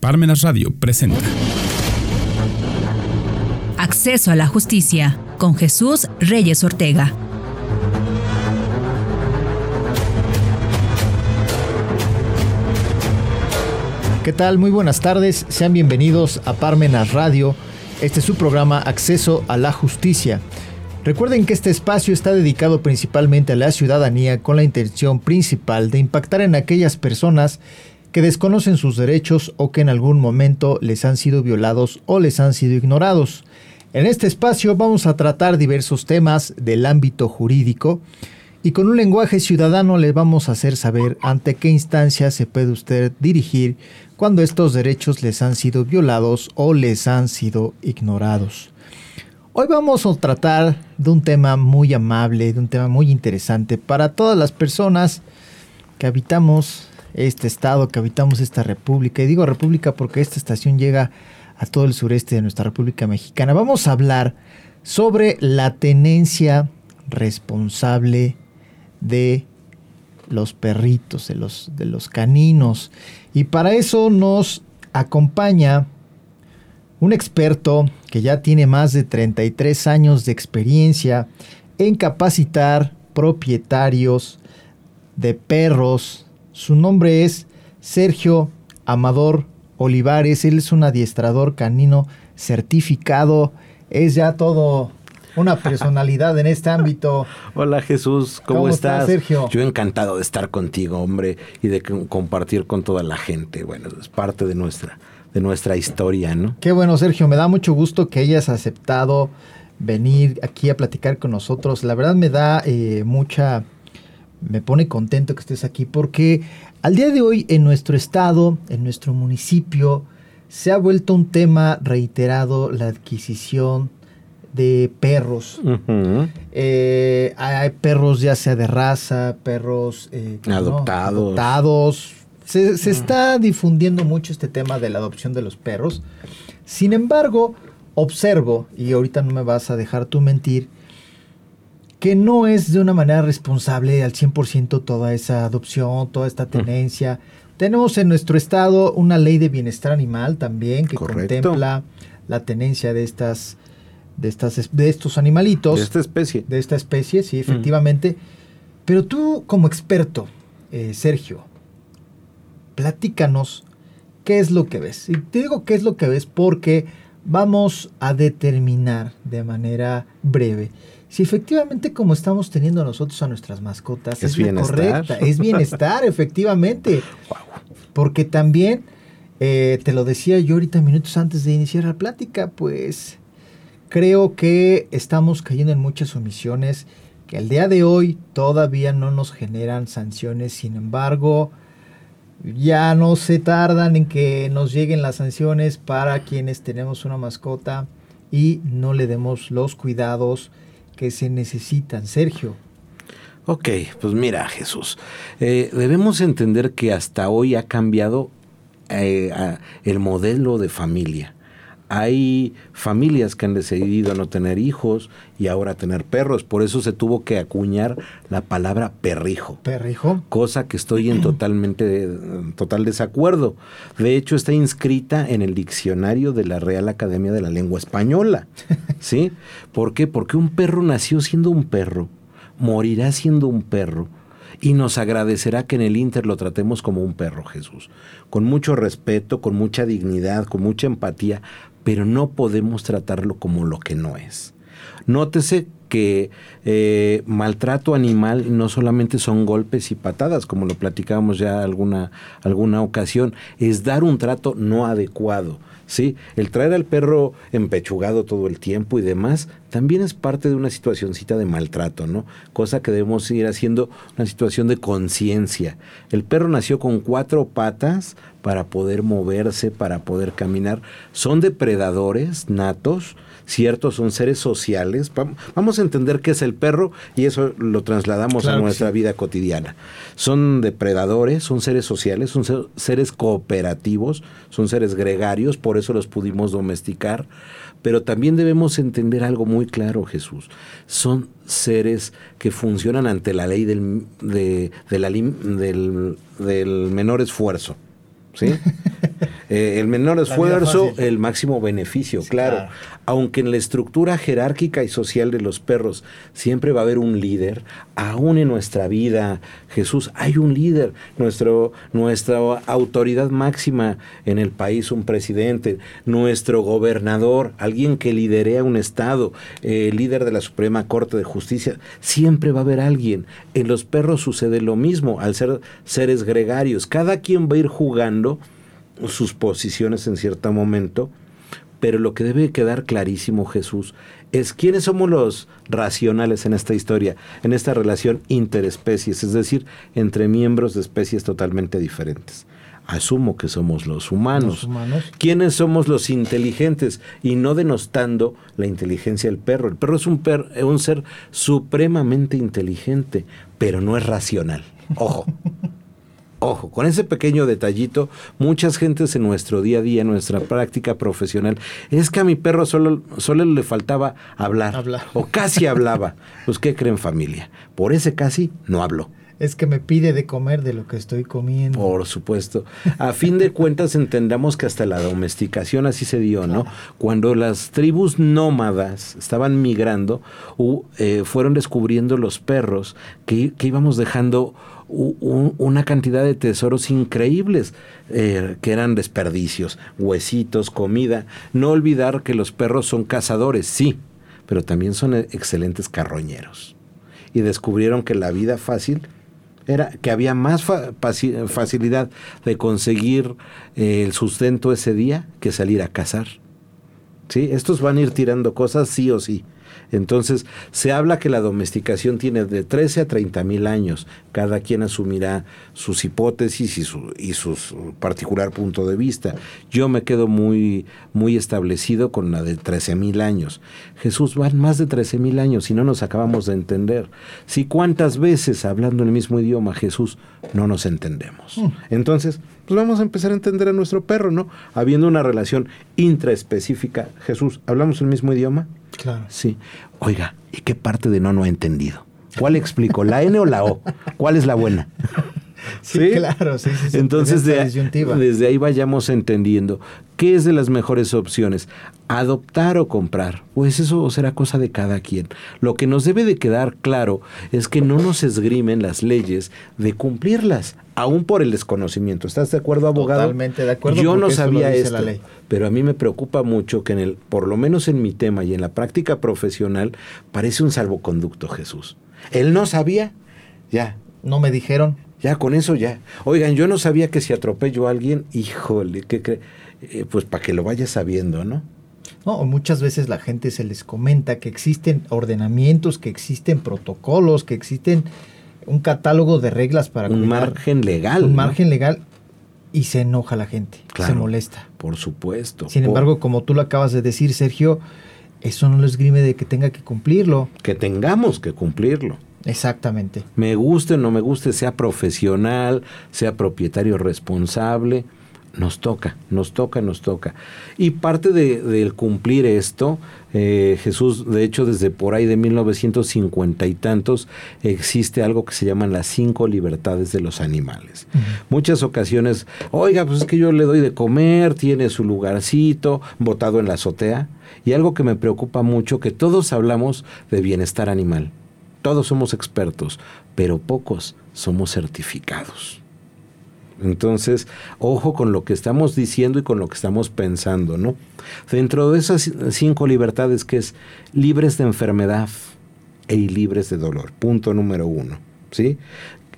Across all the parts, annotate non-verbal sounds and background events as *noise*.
Parmenas Radio presenta Acceso a la justicia con Jesús Reyes Ortega. ¿Qué tal? Muy buenas tardes. Sean bienvenidos a Parmenas Radio. Este es su programa Acceso a la Justicia. Recuerden que este espacio está dedicado principalmente a la ciudadanía con la intención principal de impactar en aquellas personas que desconocen sus derechos o que en algún momento les han sido violados o les han sido ignorados. En este espacio vamos a tratar diversos temas del ámbito jurídico y con un lenguaje ciudadano le vamos a hacer saber ante qué instancia se puede usted dirigir cuando estos derechos les han sido violados o les han sido ignorados. Hoy vamos a tratar de un tema muy amable, de un tema muy interesante para todas las personas que habitamos este estado, que habitamos esta república. Y digo república porque esta estación llega a todo el sureste de nuestra República Mexicana. Vamos a hablar sobre la tenencia responsable de los perritos, de los, de los caninos. Y para eso nos acompaña un experto que ya tiene más de 33 años de experiencia en capacitar propietarios de perros su nombre es Sergio Amador Olivares. Él es un adiestrador canino certificado. Es ya todo una personalidad en este ámbito. *laughs* Hola Jesús, ¿cómo, estás? Sergio? Yo encantado de estar contigo, hombre, y de compartir con toda la gente. Bueno, es parte de nuestra, de nuestra historia, ¿no? Qué bueno, Sergio. Me da mucho gusto que hayas aceptado venir aquí a platicar con nosotros. La verdad me da eh, mucha me pone contento que estés aquí porque al día de hoy en nuestro estado, en nuestro municipio, se ha vuelto un tema reiterado la adquisición de perros. Eh, hay perros ya sea de raza, perros eh, adoptados. adoptados. Se, se está difundiendo mucho este tema de la adopción de los perros. Sin embargo, observo, y ahorita no me vas a dejar tú mentir, que no es de una manera responsable al 100% toda esa adopción, toda esta tenencia. Tenemos en nuestro estado una ley de bienestar animal también que contempla la tenencia de estas de estas de estos animalitos. De esta especie. De esta especie sí efectivamente. Pero tú como experto eh, Sergio platícanos qué es lo que ves. Y te digo qué es lo que ves porque vamos a determinar de manera breve si efectivamente como estamos teniendo nosotros a nuestras mascotas es, es correcta, es bienestar, *laughs* efectivamente. Porque también, eh, te lo decía yo ahorita minutos antes de iniciar la plática, pues creo que estamos cayendo en muchas omisiones que al día de hoy todavía no nos generan sanciones, sin embargo, ya no se tardan en que nos lleguen las sanciones para quienes tenemos una mascota y no le demos los cuidados que se necesitan. Sergio. Ok, pues mira Jesús, eh, debemos entender que hasta hoy ha cambiado eh, el modelo de familia. Hay familias que han decidido no tener hijos y ahora tener perros. Por eso se tuvo que acuñar la palabra perrijo. Perrijo. Cosa que estoy en totalmente total desacuerdo. De hecho, está inscrita en el diccionario de la Real Academia de la Lengua Española. *laughs* ¿Sí? ¿Por qué? Porque un perro nació siendo un perro, morirá siendo un perro y nos agradecerá que en el Inter lo tratemos como un perro, Jesús, con mucho respeto, con mucha dignidad, con mucha empatía, pero no podemos tratarlo como lo que no es. Nótese que eh, maltrato animal no solamente son golpes y patadas, como lo platicábamos ya alguna, alguna ocasión, es dar un trato no adecuado. ¿sí? El traer al perro empechugado todo el tiempo y demás también es parte de una situacioncita de maltrato, ¿no? Cosa que debemos ir haciendo una situación de conciencia. El perro nació con cuatro patas para poder moverse, para poder caminar. Son depredadores natos, cierto, son seres sociales. Vamos a entender qué es el perro y eso lo trasladamos a nuestra vida cotidiana. Son depredadores, son seres sociales, son seres cooperativos, son seres gregarios, por eso los pudimos domesticar. Pero también debemos entender algo muy claro, Jesús. Son seres que funcionan ante la ley del, del menor esfuerzo. ¿sí? *laughs* Eh, el menor esfuerzo, el máximo beneficio, claro. Aunque en la estructura jerárquica y social de los perros siempre va a haber un líder, aún en nuestra vida, Jesús, hay un líder. Nuestro, nuestra autoridad máxima en el país, un presidente, nuestro gobernador, alguien que liderea un Estado, el líder de la Suprema Corte de Justicia, siempre va a haber alguien. En los perros sucede lo mismo, al ser seres gregarios. Cada quien va a ir jugando sus posiciones en cierto momento, pero lo que debe quedar clarísimo, Jesús, es quiénes somos los racionales en esta historia, en esta relación interespecies, es decir, entre miembros de especies totalmente diferentes. Asumo que somos los humanos. humanos. ¿Quiénes somos los inteligentes? Y no denostando la inteligencia del perro. El perro es un, un ser supremamente inteligente, pero no es racional. Ojo. *laughs* Ojo, con ese pequeño detallito, muchas gentes en nuestro día a día, en nuestra práctica profesional, es que a mi perro solo, solo le faltaba hablar, hablar. o casi hablaba. *laughs* Pues, ¿qué creen familia? Por ese casi no habló. Es que me pide de comer de lo que estoy comiendo. Por supuesto. A fin de cuentas entendamos que hasta la domesticación así se dio, ¿no? Cuando las tribus nómadas estaban migrando, eh, fueron descubriendo los perros que, que íbamos dejando una cantidad de tesoros increíbles eh, que eran desperdicios, huesitos, comida. No olvidar que los perros son cazadores, sí, pero también son excelentes carroñeros. Y descubrieron que la vida fácil era que había más facilidad de conseguir eh, el sustento ese día que salir a cazar. ¿Sí? Estos van a ir tirando cosas sí o sí. Entonces, se habla que la domesticación tiene de 13 a 30 mil años. Cada quien asumirá sus hipótesis y su, y su particular punto de vista. Yo me quedo muy, muy establecido con la de 13 mil años. Jesús, van más de 13 mil años y no nos acabamos de entender. Si cuántas veces hablando el mismo idioma, Jesús, no nos entendemos. Mm. Entonces, pues vamos a empezar a entender a nuestro perro, ¿no? Habiendo una relación intraespecífica. Jesús, ¿hablamos el mismo idioma? Claro. Sí. Oiga, ¿y qué parte de no no he entendido? ¿Cuál explico? ¿La N o la O? ¿Cuál es la buena? *laughs* Sí, claro, sí, sí. Entonces, desde ahí vayamos entendiendo qué es de las mejores opciones, adoptar o comprar. Pues eso será cosa de cada quien. Lo que nos debe de quedar claro es que no nos esgrimen las leyes de cumplirlas, aún por el desconocimiento. ¿Estás de acuerdo, abogado? Totalmente de acuerdo. Yo no sabía esto, pero a mí me preocupa mucho que en el, por lo menos en mi tema y en la práctica profesional, parece un salvoconducto, Jesús. Él no sabía, ya. No me dijeron. Ya, con eso ya. Oigan, yo no sabía que si atropello a alguien, híjole, ¿qué cree? Eh, pues para que lo vaya sabiendo, ¿no? No, muchas veces la gente se les comenta que existen ordenamientos, que existen protocolos, que existen un catálogo de reglas para un margen legal. Un margen legal y se enoja la gente, se molesta. Por supuesto. Sin embargo, como tú lo acabas de decir, Sergio, eso no lo esgrime de que tenga que cumplirlo. Que tengamos que cumplirlo. Exactamente. Me guste o no me guste, sea profesional, sea propietario responsable, nos toca, nos toca, nos toca. Y parte del cumplir esto, eh, Jesús, de hecho, desde por ahí de 1950 y tantos, existe algo que se llaman las cinco libertades de los animales. Muchas ocasiones, oiga, pues es que yo le doy de comer, tiene su lugarcito, botado en la azotea. Y algo que me preocupa mucho, que todos hablamos de bienestar animal todos somos expertos, pero pocos somos certificados. Entonces, ojo con lo que estamos diciendo y con lo que estamos pensando, ¿no? Dentro de esas cinco libertades que es libres de enfermedad e libres de dolor, punto número uno, ¿sí?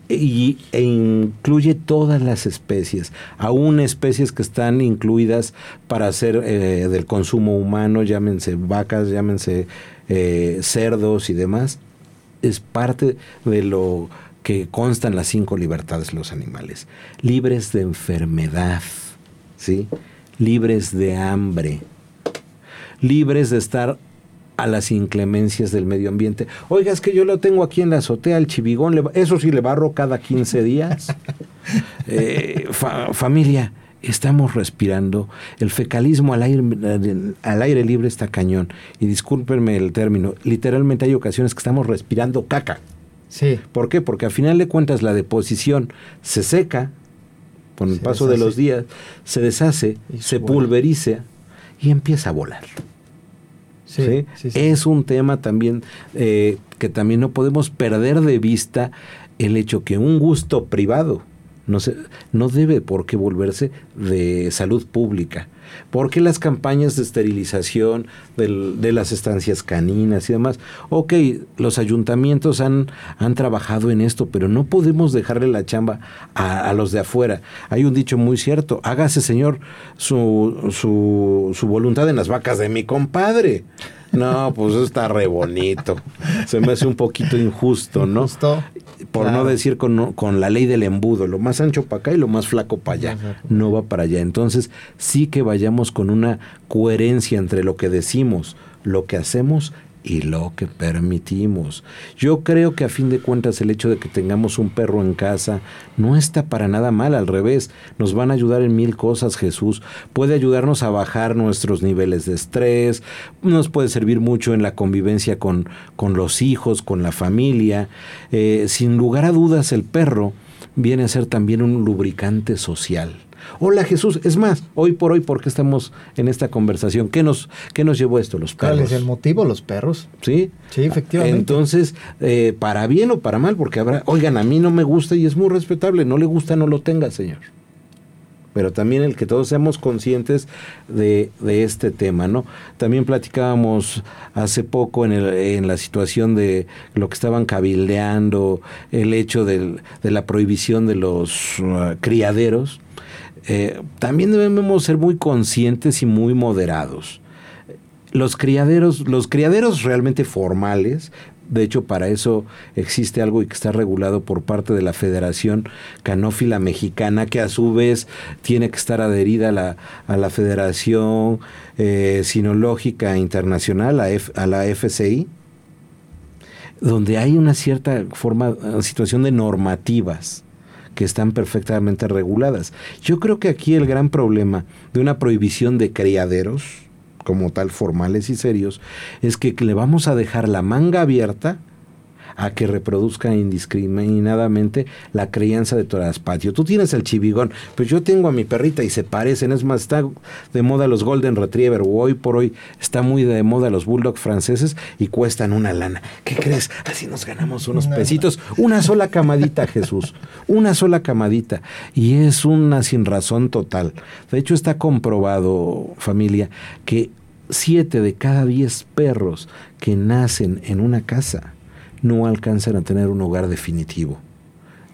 Y, e incluye todas las especies, aún especies que están incluidas para hacer eh, del consumo humano, llámense vacas, llámense eh, cerdos y demás, es parte de lo que constan las cinco libertades de los animales. Libres de enfermedad, ¿sí? libres de hambre, libres de estar a las inclemencias del medio ambiente. Oiga, es que yo lo tengo aquí en la azotea, el chivigón, eso sí le barro cada 15 días. *laughs* Eh, familia, estamos respirando. El fecalismo al aire, al aire libre está cañón. Y discúlpenme el término, literalmente hay ocasiones que estamos respirando caca. Sí. ¿Por qué? Porque al final de cuentas la deposición se seca, con el paso de los días, se deshace, se pulveriza y empieza a volar. Sí, es un tema también eh, que también no podemos perder de vista el hecho que un gusto privado no, se, no debe por qué volverse de salud pública. Porque las campañas de esterilización de las estancias caninas y demás, ok, los ayuntamientos han, han trabajado en esto, pero no podemos dejarle la chamba a, los de afuera. Hay un dicho muy cierto, hágase señor su, su, su voluntad en las vacas de mi compadre. No, pues está re bonito. Se me hace un poquito injusto, ¿no? Por no decir con, con, la ley del embudo, lo más ancho para acá y lo más flaco para allá. No va para allá. Entonces, sí que vayamos con una coherencia entre lo que decimos, lo que hacemos y lo que permitimos. Yo creo que a fin de cuentas el hecho de que tengamos un perro en casa no está para nada mal, al revés, nos van a ayudar en mil cosas Jesús, puede ayudarnos a bajar nuestros niveles de estrés, nos puede servir mucho en la convivencia con, con los hijos, con la familia, eh, sin lugar a dudas el perro viene a ser también un lubricante social. Hola Jesús, es más, hoy por hoy, ¿por qué estamos en esta conversación? ¿Qué nos, qué nos llevó esto? Los perros. ¿Cuál es el motivo? Los perros. Sí. Sí, efectivamente. Entonces, eh, para bien o para mal, porque habrá, oigan, a mí no me gusta y es muy respetable, no le gusta, no lo tenga, Señor pero también el que todos seamos conscientes de, de, este tema, ¿no? También platicábamos hace poco en, el, en, la situación de lo que estaban cabildeando, el hecho de la prohibición de los uh, criaderos. Eh, también debemos ser muy conscientes y muy moderados. Los criaderos, los criaderos realmente formales, de hecho, para eso existe algo que está regulado por parte de la Federación Canófila Mexicana, que a su vez tiene que estar adherida a la, a la Federación eh, Sinológica Internacional, a, a la FCI, donde hay una cierta forma, situación de normativas que están perfectamente reguladas. Yo creo que aquí el gran problema de una prohibición de criaderos, como tal formales y serios, es que le vamos a dejar la manga abierta a que reproduzca indiscriminadamente la crianza de patio. Tú tienes el chivigón, pues yo tengo a mi perrita y se parecen. Es más, está de moda los Golden Retriever, o hoy por hoy está muy de moda los Bulldog franceses y cuestan una lana. ¿Qué crees? Así nos ganamos unos pesitos. Una sola camadita, Jesús. Una sola camadita. Y es una sin razón total. De hecho, está comprobado, familia, que siete de cada diez perros que nacen en una casa no alcanzan a tener un hogar definitivo.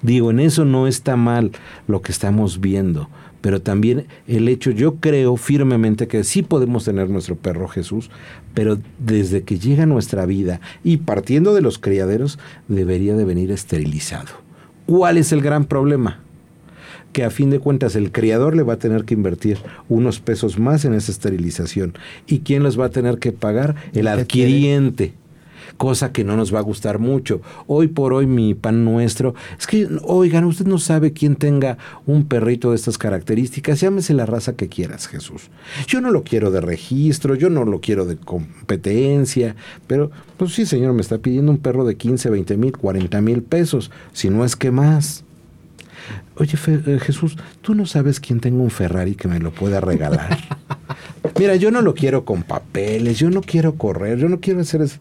Digo, en eso no está mal lo que estamos viendo, pero también el hecho, yo creo firmemente que sí podemos tener nuestro perro Jesús, pero desde que llega a nuestra vida y partiendo de los criaderos, debería de venir esterilizado. ¿Cuál es el gran problema? que a fin de cuentas el criador le va a tener que invertir unos pesos más en esa esterilización. ¿Y quién los va a tener que pagar? El adquiriente cosa que no nos va a gustar mucho. Hoy por hoy mi pan nuestro es que, oigan, usted no sabe quién tenga un perrito de estas características, llámese la raza que quieras, Jesús. Yo no lo quiero de registro, yo no lo quiero de competencia, pero pues sí, señor, me está pidiendo un perro de 15, 20 mil, 40 mil pesos, si no es que más. Oye, eh, Jesús, tú no sabes quién tenga un Ferrari que me lo pueda regalar. *laughs* Mira, yo no lo quiero con papeles, yo no quiero correr, yo no quiero hacer eso.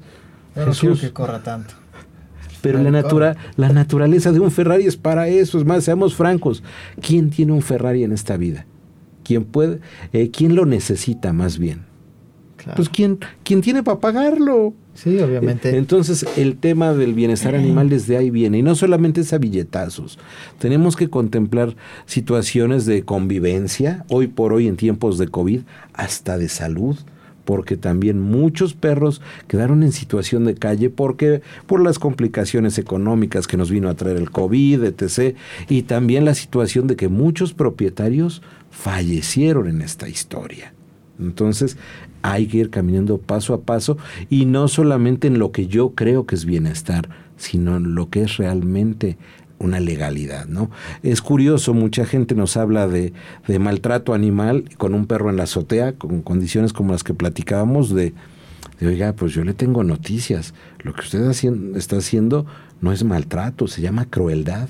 No quiero que corra tanto. Pero la, natura, la naturaleza de un Ferrari es para eso. Es más, seamos francos. ¿Quién tiene un Ferrari en esta vida? ¿Quién puede? Eh, ¿Quién lo necesita más bien? Pues ¿quién, ¿quién tiene para pagarlo? Sí, obviamente. Eh, entonces, el tema del bienestar *clears throat* animal desde ahí viene. Y no solamente es a billetazos. Tenemos que contemplar situaciones de convivencia, hoy por hoy en tiempos de COVID, hasta de salud porque también muchos perros quedaron en situación de calle porque por las complicaciones económicas que nos vino a traer el COVID, etc. Y también la situación de que muchos propietarios fallecieron en esta historia. Entonces hay que ir caminando paso a paso y no solamente en lo que yo creo que es bienestar, sino en lo que es realmente una legalidad, ¿no? Es curioso, mucha gente nos habla de, maltrato animal con un perro en la azotea, con condiciones como las que platicábamos, de, de oiga, pues yo le tengo noticias, lo que usted está haciendo no es maltrato, se llama crueldad.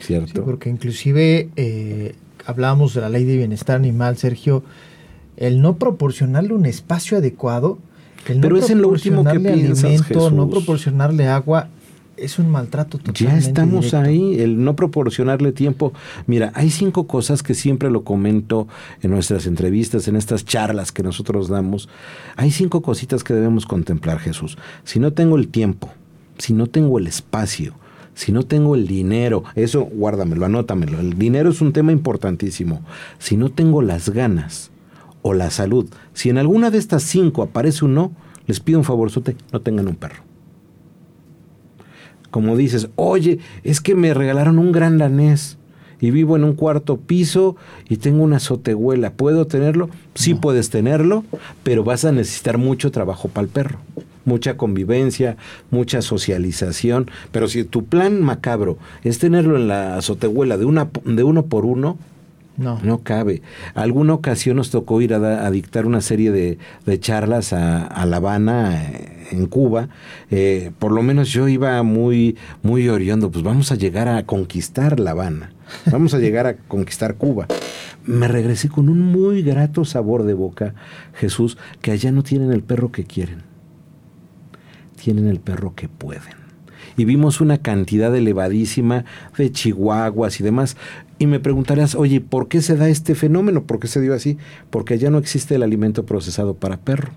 ¿cierto? porque inclusive eh, hablábamos de la ley de bienestar animal, Sergio, el no proporcionarle un espacio adecuado, el Pero no es en lo último que piensas, alimento, no proporcionarle agua, es un maltrato totalmente Ya estamos directo. ahí, el no proporcionarle tiempo. Mira, hay cinco cosas que siempre lo comento en nuestras entrevistas, en estas charlas que nosotros damos. Hay cinco cositas que debemos contemplar, Jesús. Si no tengo el tiempo, si no tengo el espacio, si no tengo el dinero, eso guárdamelo, anótamelo. El dinero es un tema importantísimo. Si no tengo las ganas o la salud, si en alguna de estas cinco aparece un no, les pido un favorzote, no tengan un perro como dices, oye, es que me regalaron un gran danés y vivo en un cuarto piso y tengo una azotehuela, ¿puedo tenerlo? Sí puedes tenerlo, pero vas a necesitar mucho trabajo para el perro, mucha convivencia, mucha socialización, pero si tu plan macabro es tenerlo en la azotehuela de, una, de uno por uno, No. no cabe. Alguna ocasión nos tocó ir a, da- a dictar una serie de, de charlas a, a La Habana, eh, en Cuba. Eh, por lo menos yo iba muy, muy oriendo, pues vamos a llegar a conquistar La Habana. Vamos a llegar a conquistar Cuba. Me regresé con un muy grato sabor de boca, Jesús, que allá no tienen el perro que quieren. Tienen el perro que pueden y vimos una cantidad elevadísima de chihuahuas y demás. Y me preguntarás, oye, ¿por qué se da este fenómeno? ¿Por qué se dio así? Porque ya no existe el alimento procesado para perro.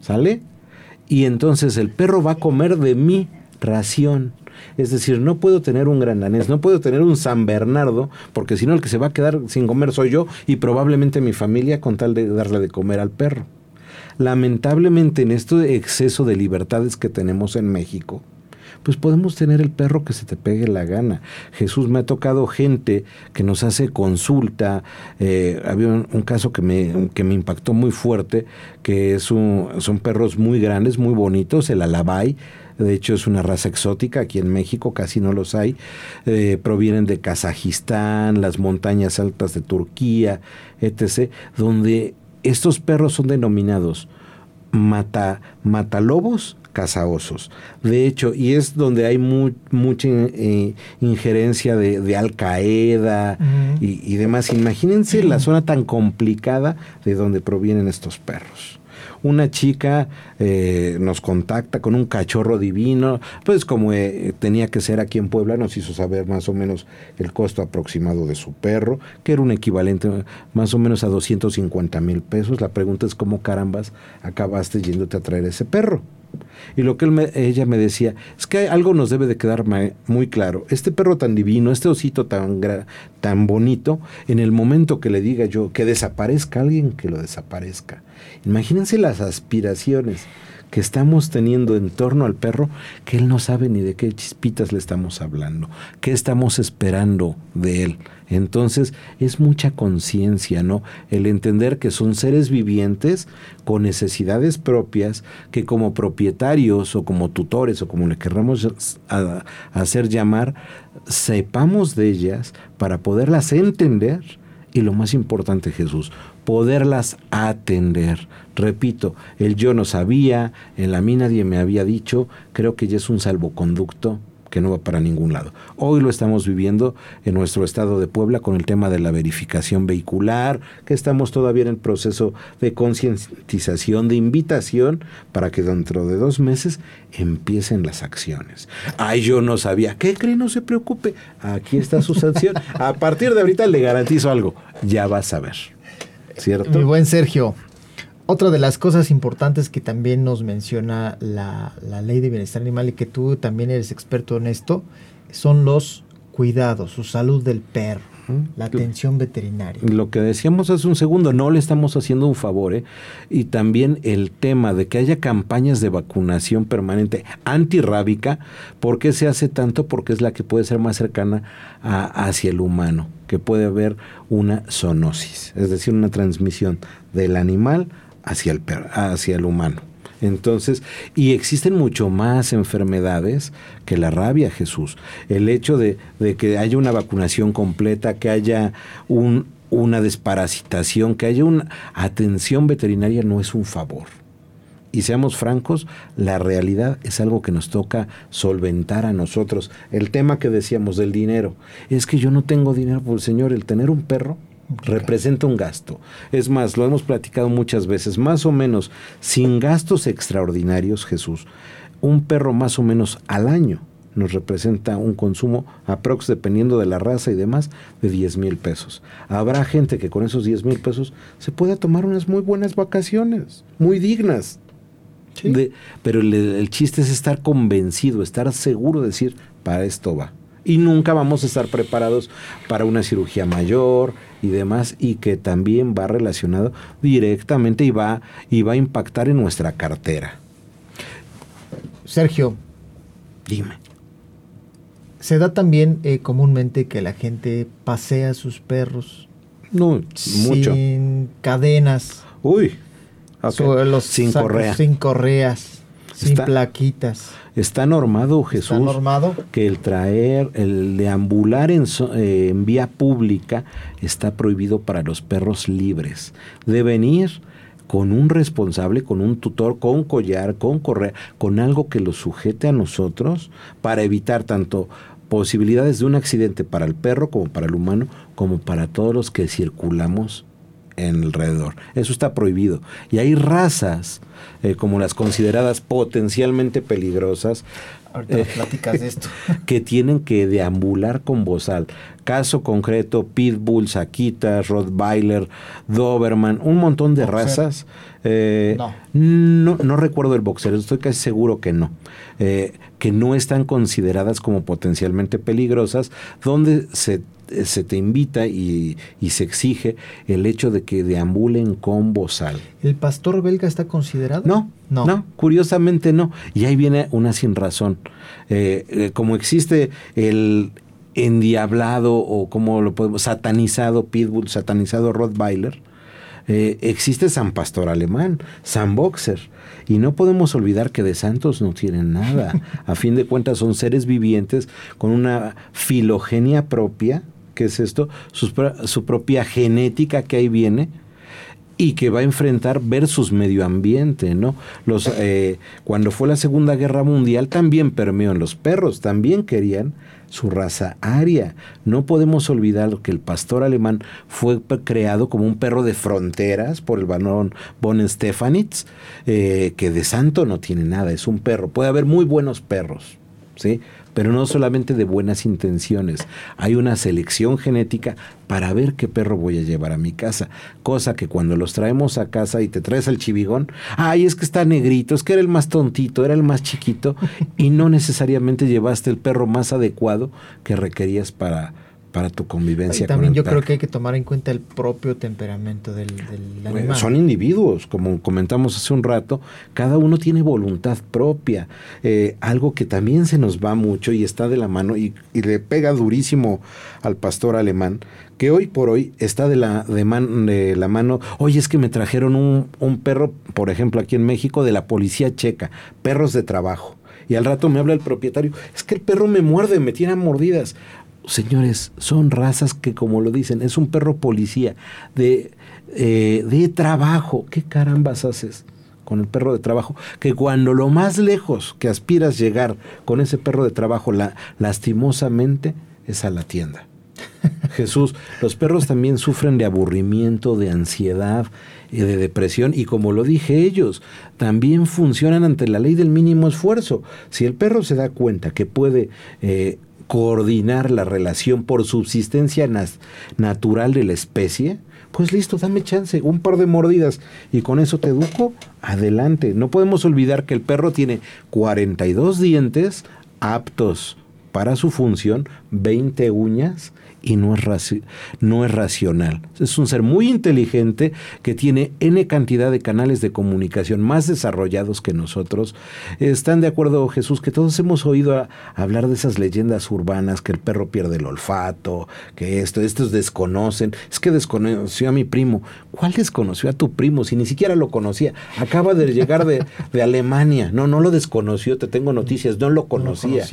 ¿Sale? Y entonces el perro va a comer de mi ración. Es decir, no puedo tener un gran danés, no puedo tener un San Bernardo, porque si no el que se va a quedar sin comer soy yo y probablemente mi familia con tal de darle de comer al perro. Lamentablemente en este exceso de libertades que tenemos en México, pues podemos tener el perro que se te pegue la gana. Jesús, me ha tocado gente que nos hace consulta. eh, había un, caso que me, que me impactó muy fuerte, que es un- son perros muy grandes, muy bonitos, el alabay. De hecho, es una raza exótica. Aquí en México casi no los hay. Eh, provienen de Kazajistán, las montañas altas de Turquía, etc. Donde estos perros son denominados mata, matalobos cazaosos. De hecho, y es donde hay mu- mucha eh, injerencia de, de Al Qaeda y demás. Imagínense la zona tan complicada de donde provienen estos perros. Una chica eh, nos contacta con un cachorro divino, pues como eh, tenía que ser aquí en Puebla, nos hizo saber más o menos el costo aproximado de su perro, que era un equivalente más o menos a 250 mil pesos. La pregunta es cómo carambas acabaste yéndote a traer ese perro. Y lo que ella me decía es que algo nos debe de quedar muy claro. Este perro tan divino, este osito tan, tan bonito, en el momento que le diga yo que desaparezca alguien, que lo desaparezca. Imagínense las aspiraciones que estamos teniendo en torno al perro, que él no sabe ni de qué chispitas le estamos hablando, qué estamos esperando de él. Entonces es mucha conciencia, ¿no? El entender que son seres vivientes con necesidades propias que como propietarios o como tutores o como le querramos hacer llamar, sepamos de ellas para poderlas entender y lo más importante, Jesús, poderlas atender. Repito, el yo no sabía, en la mí nadie me había dicho, creo que ya es un salvoconducto que no va para ningún lado. Hoy lo estamos viviendo en nuestro estado de Puebla con el tema de la verificación vehicular, que estamos todavía en el proceso de concientización, de invitación, para que dentro de dos meses empiecen las acciones. Ay, yo no sabía. ¿Qué cree? No se preocupe. Aquí está su sanción. *laughs* A partir de ahorita le garantizo algo. Ya vas a ver. ¿Cierto? Mi buen Sergio, otra de las cosas importantes que también nos menciona la, la ley de bienestar animal y que tú también eres experto en esto, son los cuidados, su salud del perro, la atención veterinaria. Lo que decíamos hace un segundo, no le estamos haciendo un favor, ¿eh? Y también el tema de que haya campañas de vacunación permanente antirrábica, ¿por qué se hace tanto? Porque es la que puede ser más cercana a- hacia el humano, que puede haber una zoonosis, es decir, una transmisión del animal hacia el, hacia el humano. Entonces, y existen mucho más enfermedades que la rabia, Jesús. El hecho de, de que haya una vacunación completa, que haya un, una desparasitación, que haya una atención veterinaria no es un favor. y seamos francos, la realidad es algo que nos toca solventar a nosotros. El tema que decíamos del dinero, es que yo no tengo dinero, pues señor, el tener un perro representa un gasto. Es más, lo hemos platicado muchas veces, más o menos, sin gastos extraordinarios, Jesús, un perro más o menos al año nos representa un consumo aprox, dependiendo de la raza y demás, de 10 mil pesos. Habrá gente que con esos 10 mil pesos se pueda tomar unas muy buenas vacaciones, muy dignas. pero el, chiste es estar convencido, estar seguro de decir, para esto va. Y nunca vamos a estar preparados para una cirugía mayor y demás, y que también va relacionado directamente y va, y va a impactar en nuestra cartera. Sergio. Dime. Se da también eh, comúnmente que la gente pasea sus perros. No, mucho. Sin cadenas. Uy. sin correa. Sin correas. Sin plaquitas. Está normado, Jesús, normado? que el traer, el deambular en, eh, en vía pública está prohibido para los perros libres. Deben ir con un responsable, con un tutor, con collar, con correa, con algo que los sujete a nosotros para evitar tanto posibilidades de un accidente para el perro como para el humano, como para todos los que circulamos en alrededor. Eso está prohibido. Y hay razas, eh, como las consideradas potencialmente peligrosas, eh, de esto. *laughs* que tienen que deambular con bozal. Caso concreto, Pitbull, Sakita, Rottweiler, Doberman, un montón de razas. Eh, no. no. recuerdo el boxer, estoy casi seguro que no. que no están consideradas como potencialmente peligrosas, donde se se te invita y, se exige el hecho de que deambulen con bozal. ¿El pastor belga está considerado? No, no, curiosamente no. Y ahí viene una sin razón. Eh, eh, como existe el endiablado o como lo podemos, satanizado Pitbull, satanizado Rottweiler, existe San Pastor Alemán, San Boxer. Y no podemos olvidar que de santos no tienen nada. *laughs* A fin de cuentas son seres vivientes con una filogenia propia ¿qué es esto? Su, propia genética que ahí viene y que va a enfrentar versus medio ambiente, ¿no? Los, eh, cuando fue la Segunda Guerra Mundial también permeó en los perros, también querían su raza aria. No podemos olvidar que el pastor alemán fue creado como un perro de fronteras por el barón von Stefanitz, eh, que de santo no tiene nada, es un perro. Puede haber muy buenos perros, ¿sí? Pero no solamente de buenas intenciones. Hay una selección genética para ver qué perro voy a llevar a mi casa. Cosa que cuando los traemos a casa y te traes al chivigón, ay, es que está negrito, es que era el más tontito, era el más chiquito, y no necesariamente llevaste el perro más adecuado que requerías para para tu convivencia. Y también yo creo que hay que tomar en cuenta el propio temperamento del, animal. Son individuos, como comentamos hace un rato, cada uno tiene voluntad propia, eh, algo que también se nos va mucho y está de la mano y, le pega durísimo al pastor alemán, que hoy por hoy está de la, de, de la mano, oye, es que me trajeron un, un perro, por ejemplo, aquí en México, de la policía checa, perros de trabajo. Y al rato me habla el propietario, es que el perro me muerde, me tiene mordidas señores, son razas que, como lo dicen, es un perro policía de, eh, de trabajo. ¿Qué carambas haces con el perro de trabajo? Que cuando lo más lejos que aspiras llegar con ese perro de trabajo, la, lastimosamente, es a la tienda. *laughs* Jesús, los perros también sufren de aburrimiento, de ansiedad, y de depresión y como lo dije ellos, también funcionan ante la ley del mínimo esfuerzo. Si el perro se da cuenta que puede eh, coordinar la relación por subsistencia natural de la especie, pues listo, dame chance, un par de mordidas y con eso te educo, adelante. No podemos olvidar que el perro tiene 42 dientes aptos para su función, 20 uñas y no es, no es racional. Es un ser muy inteligente que tiene N cantidad de canales de comunicación más desarrollados que nosotros. ¿Están de acuerdo, Jesús, que todos hemos oído hablar de esas leyendas urbanas, que el perro pierde el olfato, que esto, estos desconocen? Es que desconoció a mi primo. ¿Cuál desconoció a tu primo si ni siquiera lo conocía? Acaba de llegar de, Alemania. No, no lo desconoció, te tengo noticias, no lo conocía.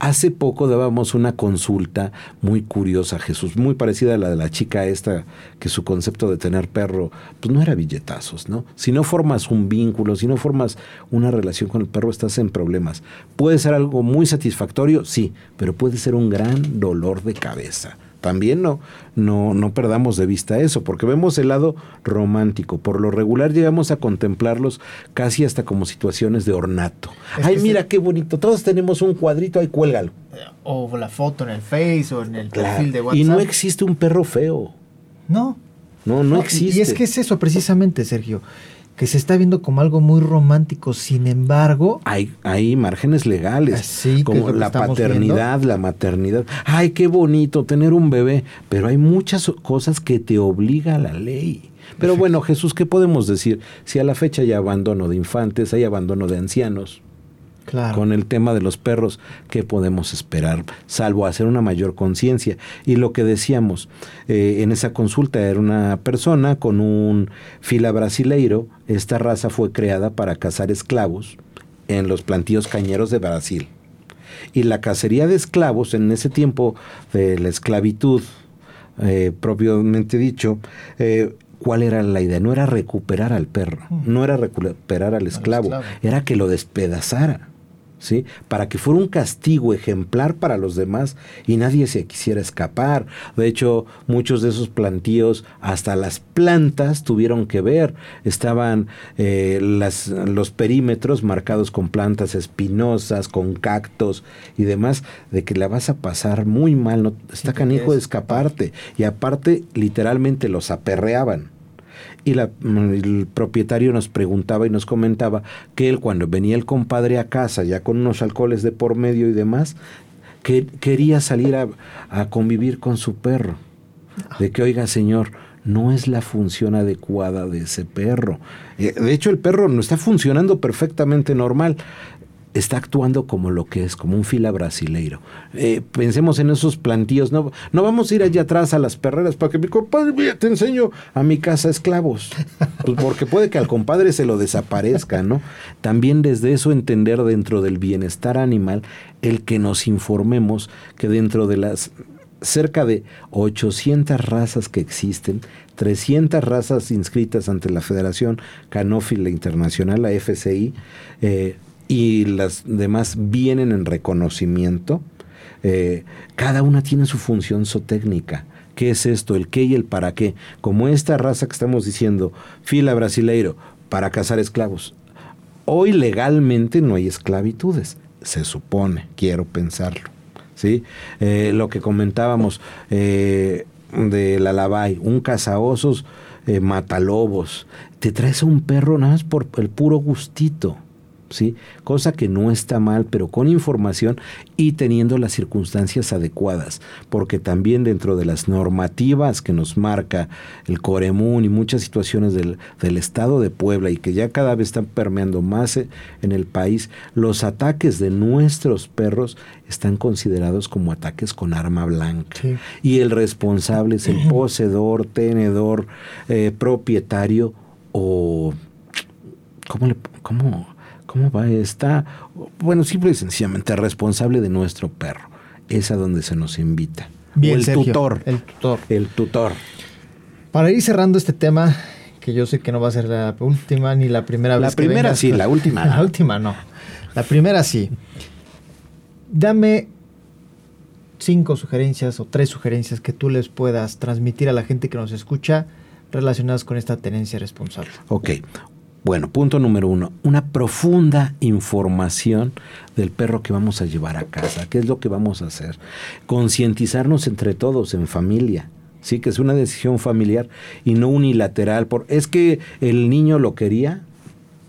Hace poco dábamos una consulta muy curiosa cosa, Jesús, muy parecida a la de la chica esta, que su concepto de tener perro, pues no era billetazos, ¿no? Si no formas un vínculo, si no formas una relación con el perro, estás en problemas. Puede ser algo muy satisfactorio, sí, pero puede ser un gran dolor de cabeza también no, no, no perdamos de vista eso, porque vemos el lado romántico. Por lo regular llegamos a contemplarlos casi hasta como situaciones de ornato. Ay, mira qué bonito, todos tenemos un cuadrito, ahí cuélgalo. O la foto en el Face o en el perfil de WhatsApp. Y no existe un perro feo. No. No, no, existe. Y es que es eso precisamente, Sergio que se está viendo como algo muy romántico, sin embargo... Hay, hay márgenes legales, sí, como la paternidad, la maternidad. Ay, qué bonito tener un bebé, pero hay muchas cosas que te obliga la ley. Pero bueno, Jesús, ¿qué podemos decir? Si a la fecha hay abandono de infantes, hay abandono de ancianos, con el tema de los perros, ¿qué podemos esperar? Salvo hacer una mayor conciencia. Y lo que decíamos, eh, en esa consulta era una persona con un fila brasileiro. Esta raza fue creada para cazar esclavos en los plantíos cañeros de Brasil. Y la cacería de esclavos en ese tiempo de la esclavitud, eh, propiamente dicho, eh, ¿cuál era la idea? No era recuperar al perro, no era recuperar al esclavo, era que lo despedazara. ¿Sí? Para que fuera un castigo ejemplar para los demás y nadie se quisiera escapar. De hecho, muchos de esos plantíos, hasta las plantas tuvieron que ver. Estaban eh, las, los perímetros marcados con plantas espinosas, con cactos y demás, de que la vas a pasar muy mal, no, está canijo de escaparte. Y aparte, literalmente los aperreaban y el propietario nos preguntaba y nos comentaba que él cuando venía el compadre a casa ya con unos alcoholes de por medio y demás, que quería salir a, convivir con su perro. De que, oiga señor, no es la función adecuada de ese perro. Eh, de hecho, el perro no está funcionando perfectamente normal está actuando como lo que es, como un fila brasileiro. Eh, pensemos en esos plantíos, no, no vamos a ir allá atrás a las perreras para que mi compadre, te enseño a mi casa esclavos, pues porque puede que al compadre se lo desaparezca, ¿no? También desde eso entender dentro del bienestar animal el que nos informemos que dentro de las cerca de 800 razas que existen, 300 razas inscritas ante la Federación Canófila Internacional, la FCI, eh, y las demás vienen en reconocimiento. Eh, cada una tiene su función zootécnica. ¿Qué es esto? El qué y el para qué. Como esta raza que estamos diciendo, fila brasileiro, para cazar esclavos. Hoy legalmente no hay esclavitudes, se supone, quiero pensarlo. ¿sí? Eh, lo que comentábamos eh, de la lavay, un cazaosos matalobos, te traes a un perro nada más por el puro gustito. ¿Sí? Cosa que no está mal, pero con información y teniendo las circunstancias adecuadas, porque también dentro de las normativas que nos marca el Coremún y muchas situaciones del, del Estado de Puebla y que ya cada vez están permeando más en el país, los ataques de nuestros perros están considerados como ataques con arma blanca. Y el responsable es el poseedor, tenedor, eh, propietario o... ¿Cómo le, cómo, ¿Cómo va? Está, bueno, simple y sencillamente responsable de nuestro perro. Es a donde se nos invita. Bien, el tutor. El tutor. El tutor. Para ir cerrando este tema, que yo sé que no va a ser la última ni la primera vez. La primera sí, la última. *laughs* La última no. La primera sí. Dame cinco sugerencias o tres sugerencias que tú les puedas transmitir a la gente que nos escucha relacionadas con esta tenencia responsable. Ok. Bueno, punto número uno, una profunda información del perro que vamos a llevar a casa. ¿Qué es lo que vamos a hacer? Concientizarnos entre todos, en familia. Sí, que es una decisión familiar y no unilateral. Por, es que el niño lo quería,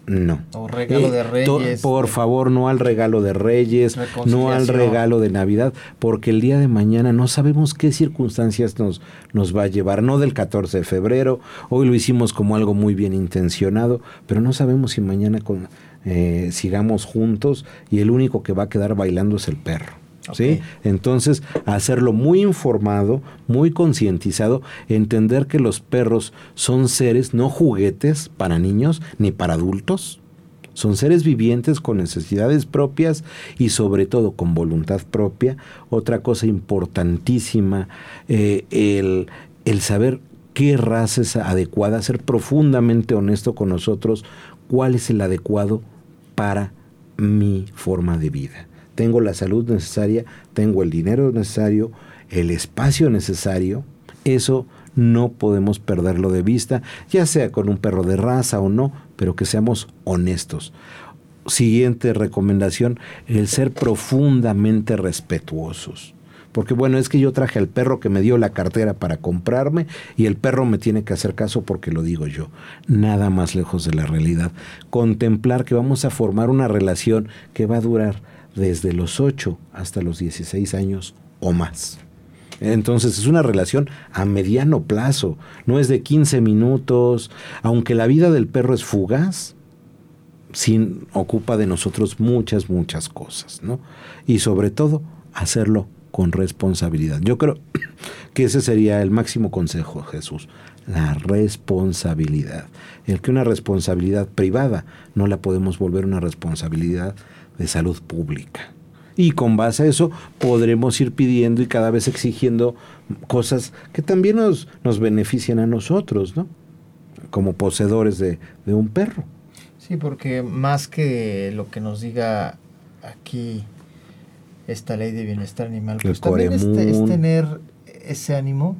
no. O regalo de eh, Reyes. por favor, no al regalo de Reyes, no al regalo de Navidad, porque el día de mañana no sabemos qué circunstancias nos, nos va a llevar. No del 14 de febrero, hoy lo hicimos como algo muy bien intencionado, pero no sabemos si mañana con, eh, sigamos juntos y el único que va a quedar bailando es el perro. ¿Sí? Entonces, hacerlo muy informado, muy concientizado, entender que los perros son seres, no juguetes para niños ni para adultos, Son seres vivientes con necesidades propias y sobre todo con voluntad propia. Otra cosa importantísima, eh, el, el saber qué raza es adecuada, ser profundamente honesto con nosotros, cuál es el adecuado para mi forma de vida. Tengo la salud necesaria, tengo el dinero necesario, el espacio necesario. Eso no podemos perderlo de vista, ya sea con un perro de raza o no, pero que seamos honestos. Siguiente recomendación, el ser profundamente respetuosos. Porque bueno, es que yo traje al perro que me dio la cartera para comprarme y el perro me tiene que hacer caso porque lo digo yo. Nada más lejos de la realidad. Contemplar que vamos a formar una relación que va a durar desde los 8 hasta los 16 años o más. Entonces es una relación a mediano plazo, no es de 15 minutos, aunque la vida del perro es fugaz, sin ocupa de nosotros muchas, muchas cosas, ¿no? Y sobre todo, hacerlo con responsabilidad. Yo creo que ese sería el máximo consejo, Jesús, la responsabilidad. El que una responsabilidad privada no la podemos volver una responsabilidad de salud pública. Y con base a eso podremos ir pidiendo y cada vez exigiendo cosas que también nos, nos benefician a nosotros, ¿no? Como poseedores de, un perro. Sí, porque más que lo que nos diga aquí esta ley de bienestar animal, pues también es, tener ese ánimo,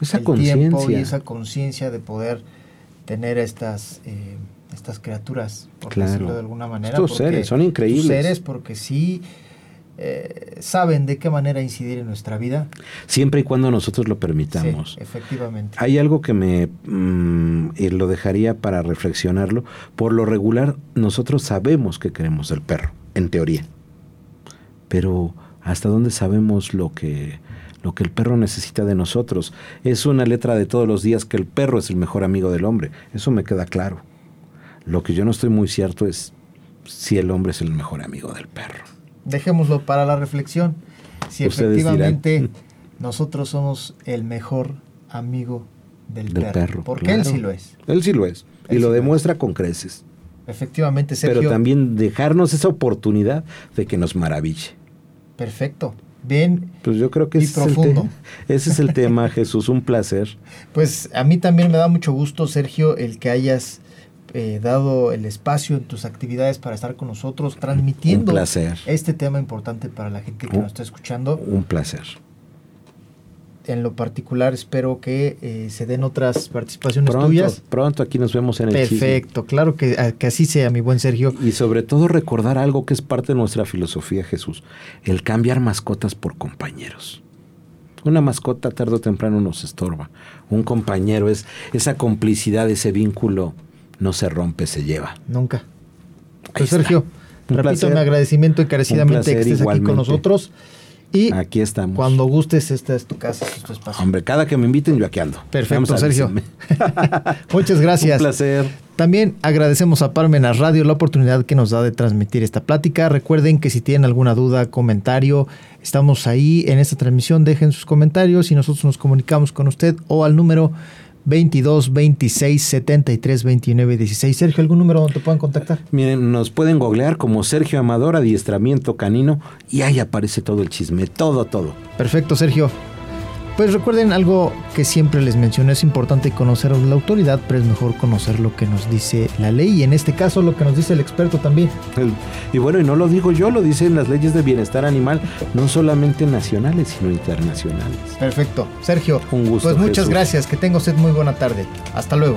esa conciencia y esa conciencia de poder tener estas eh, estas criaturas, por decirlo de alguna manera. Estos seres son increíbles. seres porque sí eh, saben de qué manera incidir en nuestra vida. Siempre y cuando nosotros lo permitamos. efectivamente. Hay algo que me mm, lo dejaría para reflexionarlo. Por lo regular, nosotros sabemos que queremos el perro, en teoría. Pero ¿hasta dónde sabemos lo que, lo que el perro necesita de nosotros? Es una letra de todos los días que el perro es el mejor amigo del hombre. Eso me queda claro. Lo que yo no estoy muy cierto es si el hombre es el mejor amigo del perro dejémoslo para la reflexión. Si efectivamente *laughs* nosotros somos el mejor amigo del, perro, Porque él sí lo es. Él sí lo es. y lo demuestra con creces. Efectivamente, Sergio. Pero también dejarnos esa oportunidad de que nos maraville. Perfecto. Bien. Pues yo creo que ese, profundo. *laughs* ese es el tema, *laughs* Jesús. Un placer. Pues a mí también me da mucho gusto, Sergio, el que hayas eh, dado el espacio en tus actividades para estar con nosotros, transmitiendo este tema importante para la gente que nos está escuchando. Un placer. En lo particular, espero que eh, se den otras participaciones tuyas. Pronto, aquí nos vemos en el Perfecto, claro que, que así sea, mi buen Sergio. Y sobre todo recordar algo que es parte de nuestra filosofía, Jesús, el cambiar mascotas por compañeros. Una mascota tarde o temprano nos estorba. Un compañero es esa complicidad, ese vínculo no se rompe, se lleva. Nunca. Pues Sergio, repito mi agradecimiento encarecidamente que estés aquí con nosotros. Y aquí estamos. Cuando gustes, esta es tu casa, este es tu espacio. Hombre, cada que me inviten, yo aquí ando. Perfecto, Sergio. *laughs* *laughs* Muchas gracias. Un placer. También agradecemos a Parmenas Radio la oportunidad que nos da de transmitir esta plática. Recuerden que si tienen alguna duda, comentario, estamos ahí en esta transmisión. Dejen sus comentarios y nosotros nos comunicamos con usted o al número 22 26 73 29 16. Sergio, ¿algún número donde te puedan contactar? Miren, nos pueden googlear como Sergio Amador, adiestramiento canino, y ahí aparece todo el chisme, todo, todo. Perfecto, Sergio. Pues recuerden algo que siempre les menciono, es importante conocer a la autoridad, pero es mejor conocer lo que nos dice la ley y en este caso lo que nos dice el experto también. Y bueno, y no lo digo yo, lo dicen las leyes de bienestar animal, no solamente nacionales, sino internacionales. Perfecto. Sergio, un gusto. Pues muchas gracias, que tenga usted muy buena tarde. Hasta luego.